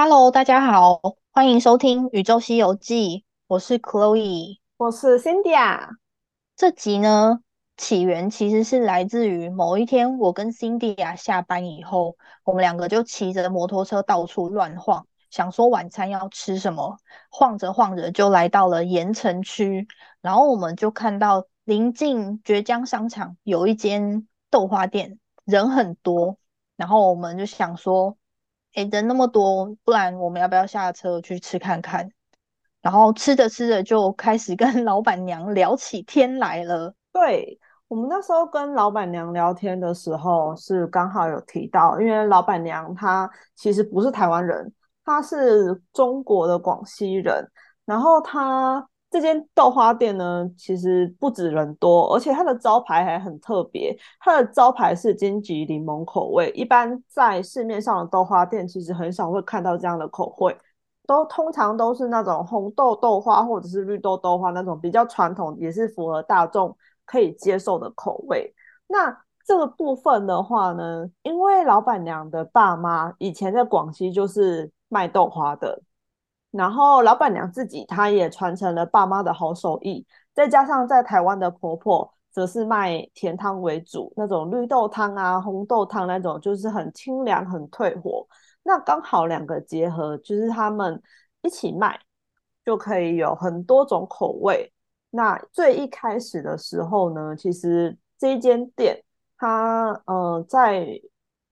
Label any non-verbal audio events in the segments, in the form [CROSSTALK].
Hello，大家好，欢迎收听《宇宙西游记》，我是 Chloe。我是 Cindy 啊，这集呢，起源其实是来自于某一天，我跟 Cindy 啊下班以后，我们两个就骑着摩托车到处乱晃，想说晚餐要吃什么，晃着晃着就来到了盐城区，然后我们就看到临近绝江商场有一间豆花店，人很多，然后我们就想说。诶，人那么多，不然我们要不要下车去吃看看？然后吃着吃着就开始跟 [LAUGHS] 老板娘聊起天来了。对，我们那时候跟老板娘聊天的时候，是刚好有提到，因为老板娘她其实不是台湾人，她是中国的广西人，然后她。这间豆花店呢，其实不止人多，而且它的招牌还很特别。它的招牌是金桔柠檬口味，一般在市面上的豆花店其实很少会看到这样的口味，都通常都是那种红豆豆花或者是绿豆豆花那种比较传统，也是符合大众可以接受的口味。那这个部分的话呢，因为老板娘的爸妈以前在广西就是卖豆花的。然后老板娘自己，她也传承了爸妈的好手艺，再加上在台湾的婆婆，则是卖甜汤为主，那种绿豆汤啊、红豆汤那种，就是很清凉、很退火。那刚好两个结合，就是他们一起卖，就可以有很多种口味。那最一开始的时候呢，其实这一间店，它呃在。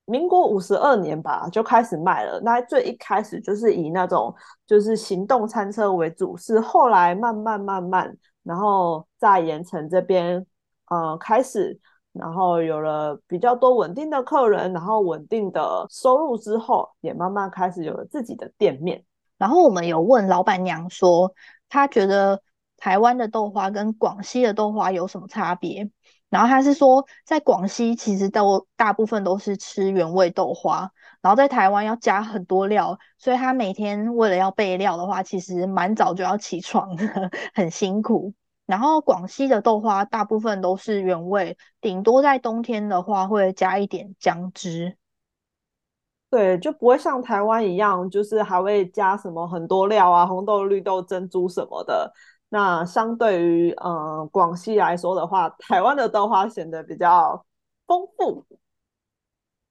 民国五十二年吧，就开始卖了。那最一开始就是以那种就是行动餐车为主，是后来慢慢慢慢，然后在盐城这边，呃，开始，然后有了比较多稳定的客人，然后稳定的收入之后，也慢慢开始有了自己的店面。然后我们有问老板娘说，她觉得台湾的豆花跟广西的豆花有什么差别？然后他是说，在广西其实都大部分都是吃原味豆花，然后在台湾要加很多料，所以他每天为了要备料的话，其实蛮早就要起床，[LAUGHS] 很辛苦。然后广西的豆花大部分都是原味，顶多在冬天的话会加一点姜汁。对，就不会像台湾一样，就是还会加什么很多料啊，红豆、绿豆、珍珠什么的。那相对于嗯广西来说的话，台湾的豆花显得比较丰富，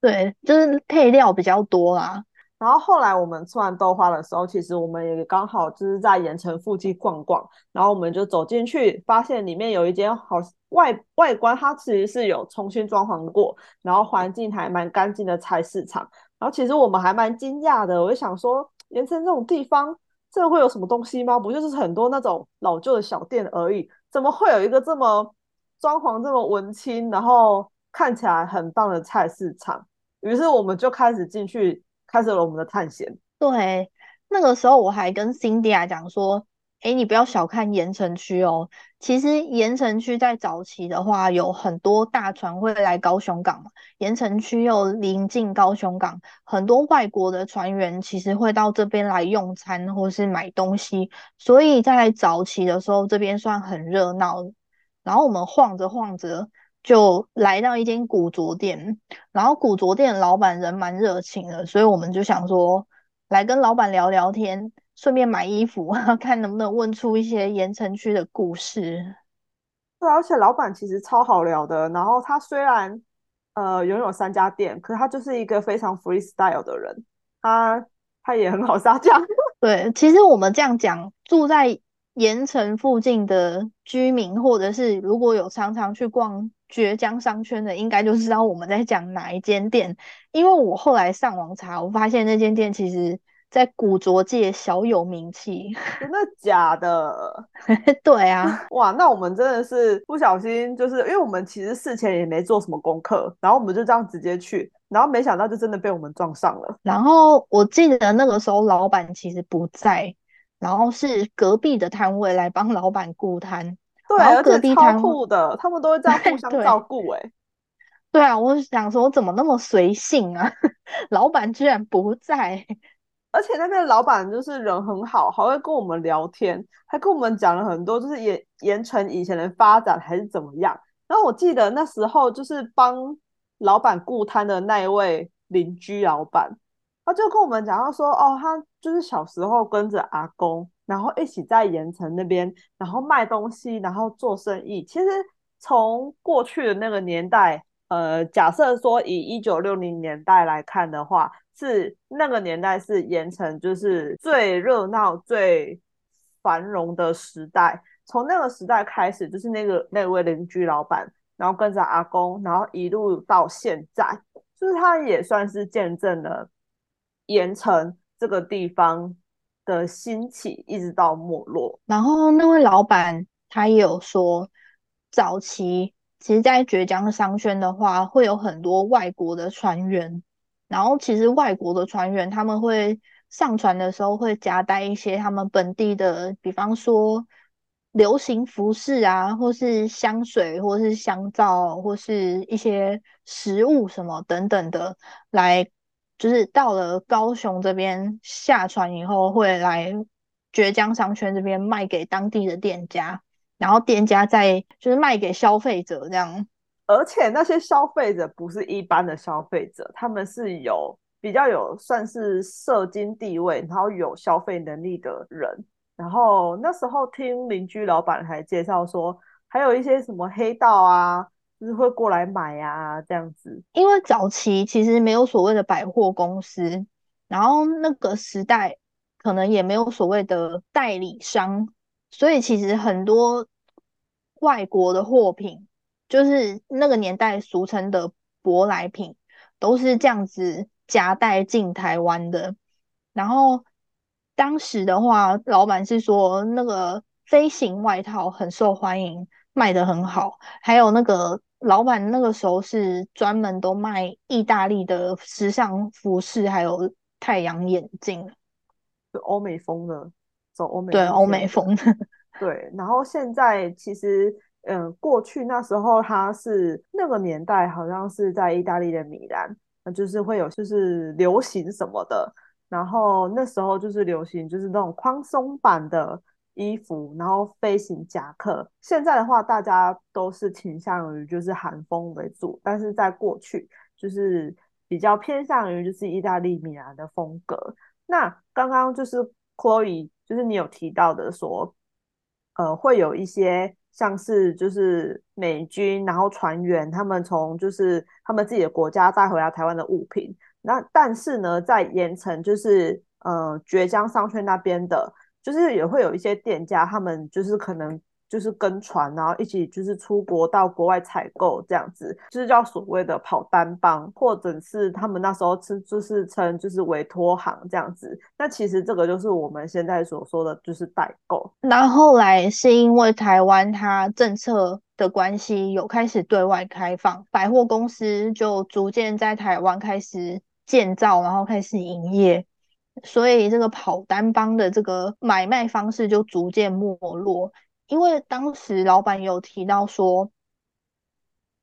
对，就是配料比较多啦。然后后来我们吃完豆花的时候，其实我们也刚好就是在盐城附近逛逛，然后我们就走进去，发现里面有一间好外外观它其实是有重新装潢过，然后环境还蛮干净的菜市场。然后其实我们还蛮惊讶的，我就想说盐城这种地方。这会有什么东西吗？不就是很多那种老旧的小店而已，怎么会有一个这么装潢这么文青，然后看起来很棒的菜市场？于是我们就开始进去，开始了我们的探险。对，那个时候我还跟 Cindy 讲说。哎，你不要小看盐城区哦。其实盐城区在早期的话，有很多大船会来高雄港嘛。盐城区又临近高雄港，很多外国的船员其实会到这边来用餐或是买东西。所以在早期的时候，这边算很热闹。然后我们晃着晃着，就来到一间古着店。然后古着店老板人蛮热情的，所以我们就想说，来跟老板聊聊天。顺便买衣服，[LAUGHS] 看能不能问出一些盐城区的故事。对，而且老板其实超好聊的。然后他虽然呃拥有三家店，可是他就是一个非常 freestyle 的人。他他也很好撒娇。[LAUGHS] 对，其实我们这样讲，住在盐城附近的居民，或者是如果有常常去逛绝江商圈的，应该就知道我们在讲哪一间店。因为我后来上网查，我发现那间店其实。在古着界小有名气，真的假的？[LAUGHS] 对啊，哇，那我们真的是不小心，就是因为我们其实事前也没做什么功课，然后我们就这样直接去，然后没想到就真的被我们撞上了。然后我记得那个时候老板其实不在，然后是隔壁的摊位来帮老板顾摊。对，而且超酷的，他们都会这样互相照顾。哎，[LAUGHS] 对啊，我想说怎么那么随性啊？[LAUGHS] 老板居然不在。而且那边的老板就是人很好，还会跟我们聊天，还跟我们讲了很多，就是盐盐城以前的发展还是怎么样。然后我记得那时候就是帮老板顾摊的那一位邻居老板，他就跟我们讲到说，哦，他就是小时候跟着阿公，然后一起在盐城那边，然后卖东西，然后做生意。其实从过去的那个年代，呃，假设说以一九六零年代来看的话，是那个年代是盐城就是最热闹、最繁荣的时代。从那个时代开始，就是那个那位邻居老板，然后跟着阿公，然后一路到现在，就是他也算是见证了。盐城这个地方的兴起，一直到没落。然后那位老板他也有说，早期其实，在浙江商圈的话，会有很多外国的船员。然后其实外国的船员他们会上船的时候，会夹带一些他们本地的，比方说流行服饰啊，或是香水，或是香皂，或是一些食物什么等等的来。就是到了高雄这边下船以后，会来浙江商圈这边卖给当地的店家，然后店家再就是卖给消费者这样。而且那些消费者不是一般的消费者，他们是有比较有算是社经地位，然后有消费能力的人。然后那时候听邻居老板还介绍说，还有一些什么黑道啊。就是会过来买呀，这样子。因为早期其实没有所谓的百货公司，然后那个时代可能也没有所谓的代理商，所以其实很多外国的货品，就是那个年代俗称的舶来品，都是这样子夹带进台湾的。然后当时的话，老板是说那个飞行外套很受欢迎。卖的很好，还有那个老板那个时候是专门都卖意大利的时尚服饰，还有太阳眼镜，就欧美风的，走欧美对欧美风的 [LAUGHS] 对。然后现在其实，嗯，过去那时候他是那个年代，好像是在意大利的米兰，那就是会有就是流行什么的，然后那时候就是流行就是那种宽松版的。衣服，然后飞行夹克。现在的话，大家都是倾向于就是韩风为主，但是在过去就是比较偏向于就是意大利米兰的风格。那刚刚就是 Chloe，就是你有提到的说，呃，会有一些像是就是美军，然后船员他们从就是他们自己的国家带回来台湾的物品。那但是呢，在盐城就是呃绝江商圈那边的。就是也会有一些店家，他们就是可能就是跟船，然后一起就是出国到国外采购这样子，就是叫所谓的跑单帮，或者是他们那时候称就是称就是委托行这样子。那其实这个就是我们现在所说的就是代购。那后来是因为台湾它政策的关系，有开始对外开放，百货公司就逐渐在台湾开始建造，然后开始营业。所以这个跑单帮的这个买卖方式就逐渐没落，因为当时老板有提到说，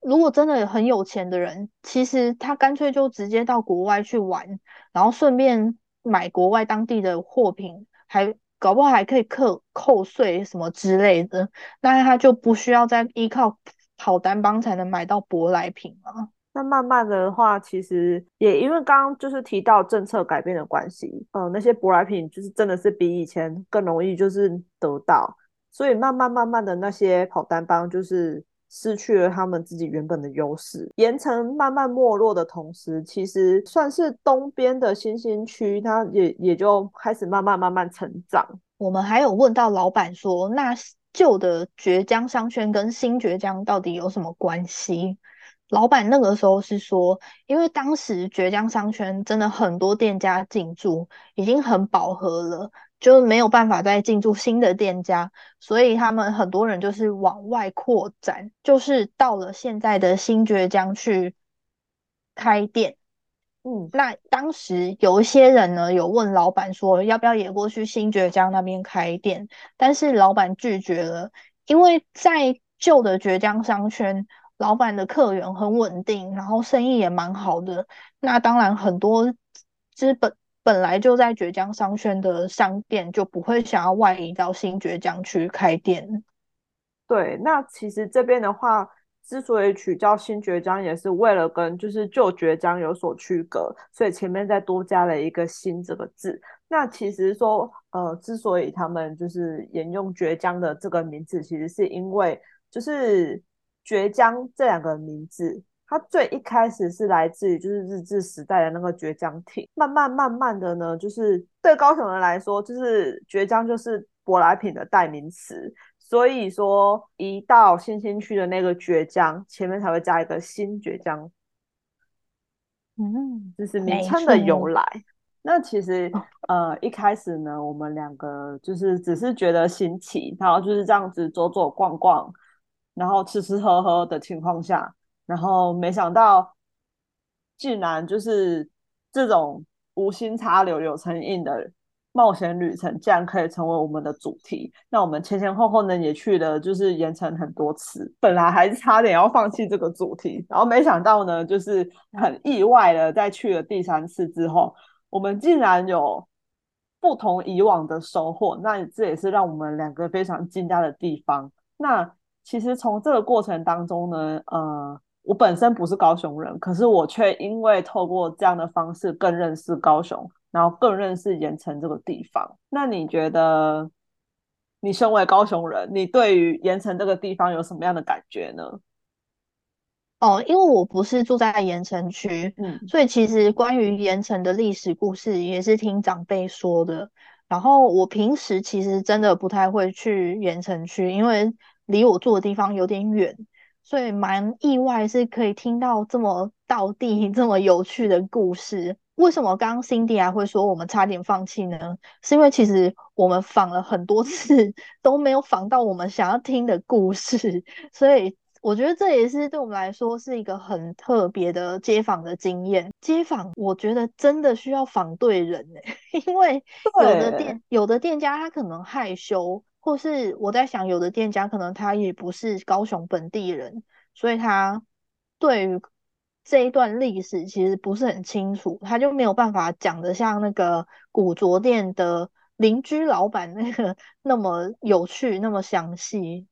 如果真的很有钱的人，其实他干脆就直接到国外去玩，然后顺便买国外当地的货品，还搞不好还可以扣扣税什么之类的，那他就不需要再依靠跑单帮才能买到舶来品了。那慢慢的话，其实也因为刚刚就是提到政策改变的关系，嗯，那些舶来品就是真的是比以前更容易就是得到，所以慢慢慢慢的那些跑单帮就是失去了他们自己原本的优势，盐城慢慢没落的同时，其实算是东边的新兴区，它也也就开始慢慢慢慢成长。我们还有问到老板说，那旧的绝江商圈跟新绝江到底有什么关系？老板那个时候是说，因为当时浙江商圈真的很多店家进驻，已经很饱和了，就没有办法再进驻新的店家，所以他们很多人就是往外扩展，就是到了现在的新浙江去开店。嗯，那当时有一些人呢，有问老板说要不要也过去新浙江那边开店，但是老板拒绝了，因为在旧的浙江商圈。老板的客源很稳定，然后生意也蛮好的。那当然，很多资本本来就在浙江商圈的商店就不会想要外移到新浙江去开店。对，那其实这边的话，之所以取叫新爵江，也是为了跟就是旧爵江有所区隔，所以前面再多加了一个“新”这个字。那其实说，呃，之所以他们就是沿用爵江的这个名字，其实是因为就是爵江这两个名字，它最一开始是来自于就是日治时代的那个绝江艇，慢慢慢慢的呢，就是对高雄人来说，就是绝江就是舶来品的代名词。所以说，一到新兴区的那个倔强前面才会加一个新倔强，嗯，这是名称的由来。那其实呃一开始呢，我们两个就是只是觉得新奇，然后就是这样子走走逛逛，然后吃吃喝喝的情况下，然后没想到竟然就是这种无心插柳柳成荫的。冒险旅程竟然可以成为我们的主题，那我们前前后后呢也去了，就是盐城很多次，本来还是差点要放弃这个主题，然后没想到呢，就是很意外的，在去了第三次之后，我们竟然有不同以往的收获，那这也是让我们两个非常惊讶的地方。那其实从这个过程当中呢，呃，我本身不是高雄人，可是我却因为透过这样的方式更认识高雄。然后更认识盐城这个地方。那你觉得，你身为高雄人，你对于盐城这个地方有什么样的感觉呢？哦，因为我不是住在盐城区，嗯，所以其实关于盐城的历史故事也是听长辈说的。然后我平时其实真的不太会去盐城区，因为离我住的地方有点远，所以蛮意外是可以听到这么道地、[LAUGHS] 这么有趣的故事。为什么刚刚 Cindy 还会说我们差点放弃呢？是因为其实我们访了很多次 [LAUGHS] 都没有访到我们想要听的故事，所以我觉得这也是对我们来说是一个很特别的街访的经验。街访我觉得真的需要访对人哎，[LAUGHS] 因为有的店有的店家他可能害羞，或是我在想有的店家可能他也不是高雄本地人，所以他对于。这一段历史其实不是很清楚，他就没有办法讲的像那个古着店的邻居老板那个那么有趣、那么详细。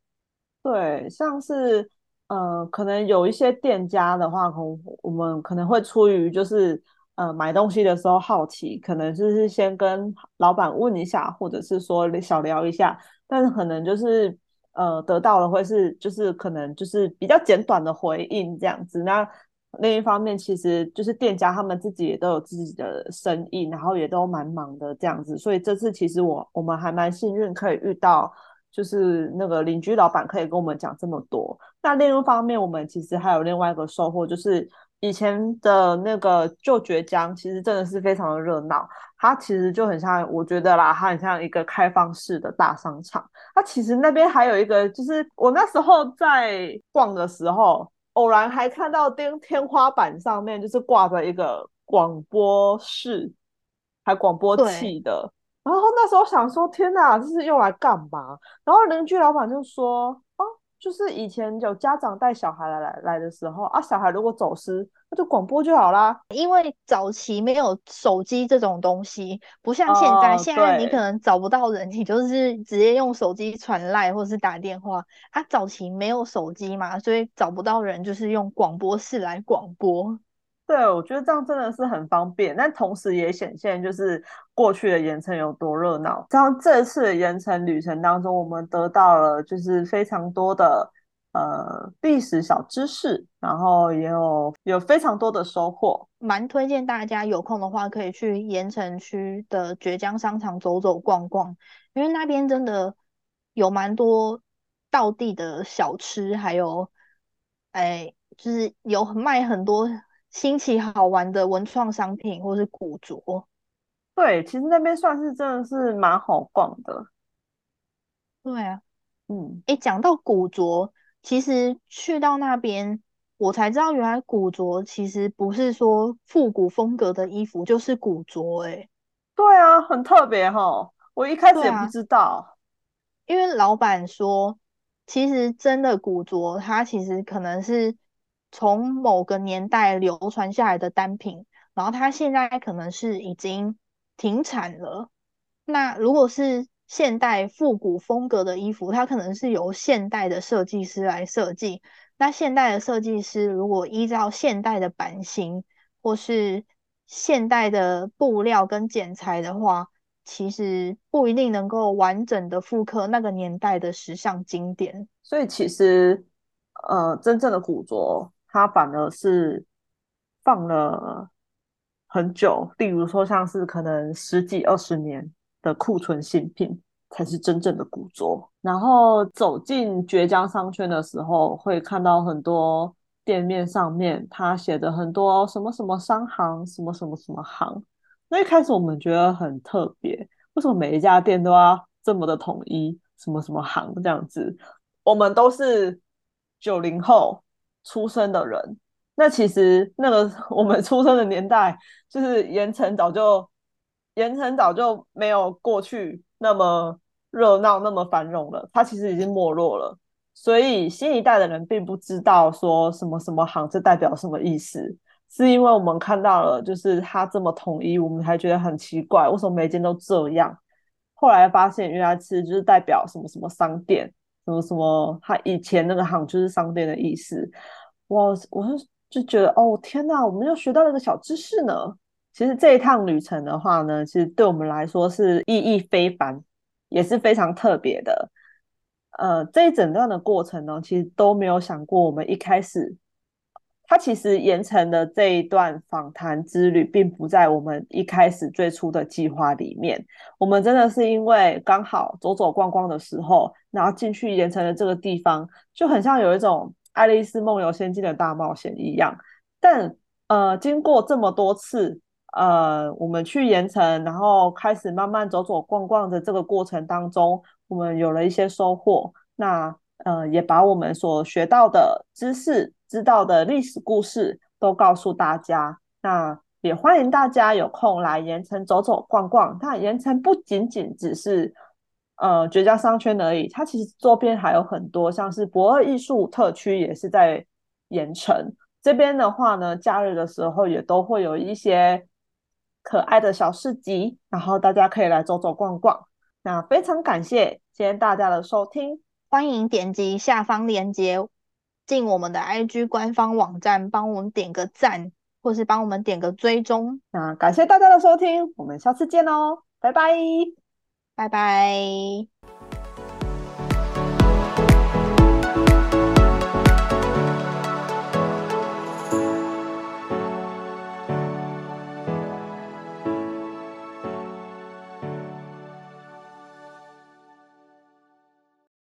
对，像是呃，可能有一些店家的话，可我们可能会出于就是呃买东西的时候好奇，可能就是先跟老板问一下，或者是说小聊一下，但是可能就是呃得到的会是就是可能就是比较简短的回应这样子那。另一方面，其实就是店家他们自己也都有自己的生意，然后也都蛮忙的这样子。所以这次其实我我们还蛮幸运，可以遇到就是那个邻居老板可以跟我们讲这么多。那另一方面，我们其实还有另外一个收获，就是以前的那个旧爵江其实真的是非常的热闹。它其实就很像，我觉得啦，它很像一个开放式的大商场。它其实那边还有一个，就是我那时候在逛的时候。偶然还看到天天花板上面就是挂着一个广播室，还广播器的。然后那时候想说，天哪，这是用来干嘛？然后邻居老板就说。就是以前有家长带小孩来来来的时候啊，小孩如果走失，那就广播就好啦。因为早期没有手机这种东西，不像现在，现在你可能找不到人，你就是直接用手机传赖或是打电话。啊，早期没有手机嘛，所以找不到人，就是用广播室来广播。对，我觉得这样真的是很方便，但同时也显现就是过去的盐城有多热闹。像这次的盐城旅程当中，我们得到了就是非常多的呃历史小知识，然后也有有非常多的收获。蛮推荐大家有空的话可以去盐城区的绝江商场走走逛逛，因为那边真的有蛮多道地的小吃，还有哎就是有卖很多。新奇好玩的文创商品，或是古着，对，其实那边算是真的是蛮好逛的。对啊，嗯，诶，讲到古着，其实去到那边，我才知道原来古着其实不是说复古风格的衣服就是古着，诶，对啊，很特别哈，我一开始也不知道，因为老板说，其实真的古着，它其实可能是。从某个年代流传下来的单品，然后它现在可能是已经停产了。那如果是现代复古风格的衣服，它可能是由现代的设计师来设计。那现代的设计师如果依照现代的版型或是现代的布料跟剪裁的话，其实不一定能够完整的复刻那个年代的时尚经典。所以其实，呃，真正的古着它反而是放了很久，例如说像是可能十几二十年的库存新品。才是真正的古着。然后走进绝江商圈的时候，会看到很多店面上面他写的很多什么什么商行，什么什么什么行。那一开始我们觉得很特别，为什么每一家店都要这么的统一，什么什么行这样子？我们都是九零后出生的人，那其实那个我们出生的年代，就是盐城早就盐城早就没有过去。那么热闹，那么繁荣了，它其实已经没落了。所以新一代的人并不知道说什么什么行这代表什么意思，是因为我们看到了，就是它这么统一，我们才觉得很奇怪，为什么每间都这样？后来发现原来其实就是代表什么什么商店，什么什么，他以前那个行就是商店的意思。我我就觉得哦天哪，我们又学到了个小知识呢。其实这一趟旅程的话呢，其实对我们来说是意义非凡，也是非常特别的。呃，这一整段的过程呢，其实都没有想过，我们一开始，它其实延成的这一段访谈之旅，并不在我们一开始最初的计划里面。我们真的是因为刚好走走逛逛的时候，然后进去延城的这个地方，就很像有一种《爱丽丝梦游仙境》的大冒险一样。但呃，经过这么多次。呃，我们去盐城，然后开始慢慢走走逛逛的这个过程当中，我们有了一些收获。那呃，也把我们所学到的知识、知道的历史故事都告诉大家。那也欢迎大家有空来盐城走走逛逛。那盐城不仅仅只是呃绝佳商圈而已，它其实周边还有很多，像是博尔艺术特区也是在盐城这边的话呢，假日的时候也都会有一些。可爱的小市集，然后大家可以来走走逛逛。那非常感谢今天大家的收听，欢迎点击下方链接进我们的 IG 官方网站，帮我们点个赞，或是帮我们点个追踪。那感谢大家的收听，我们下次见哦，拜拜，拜拜。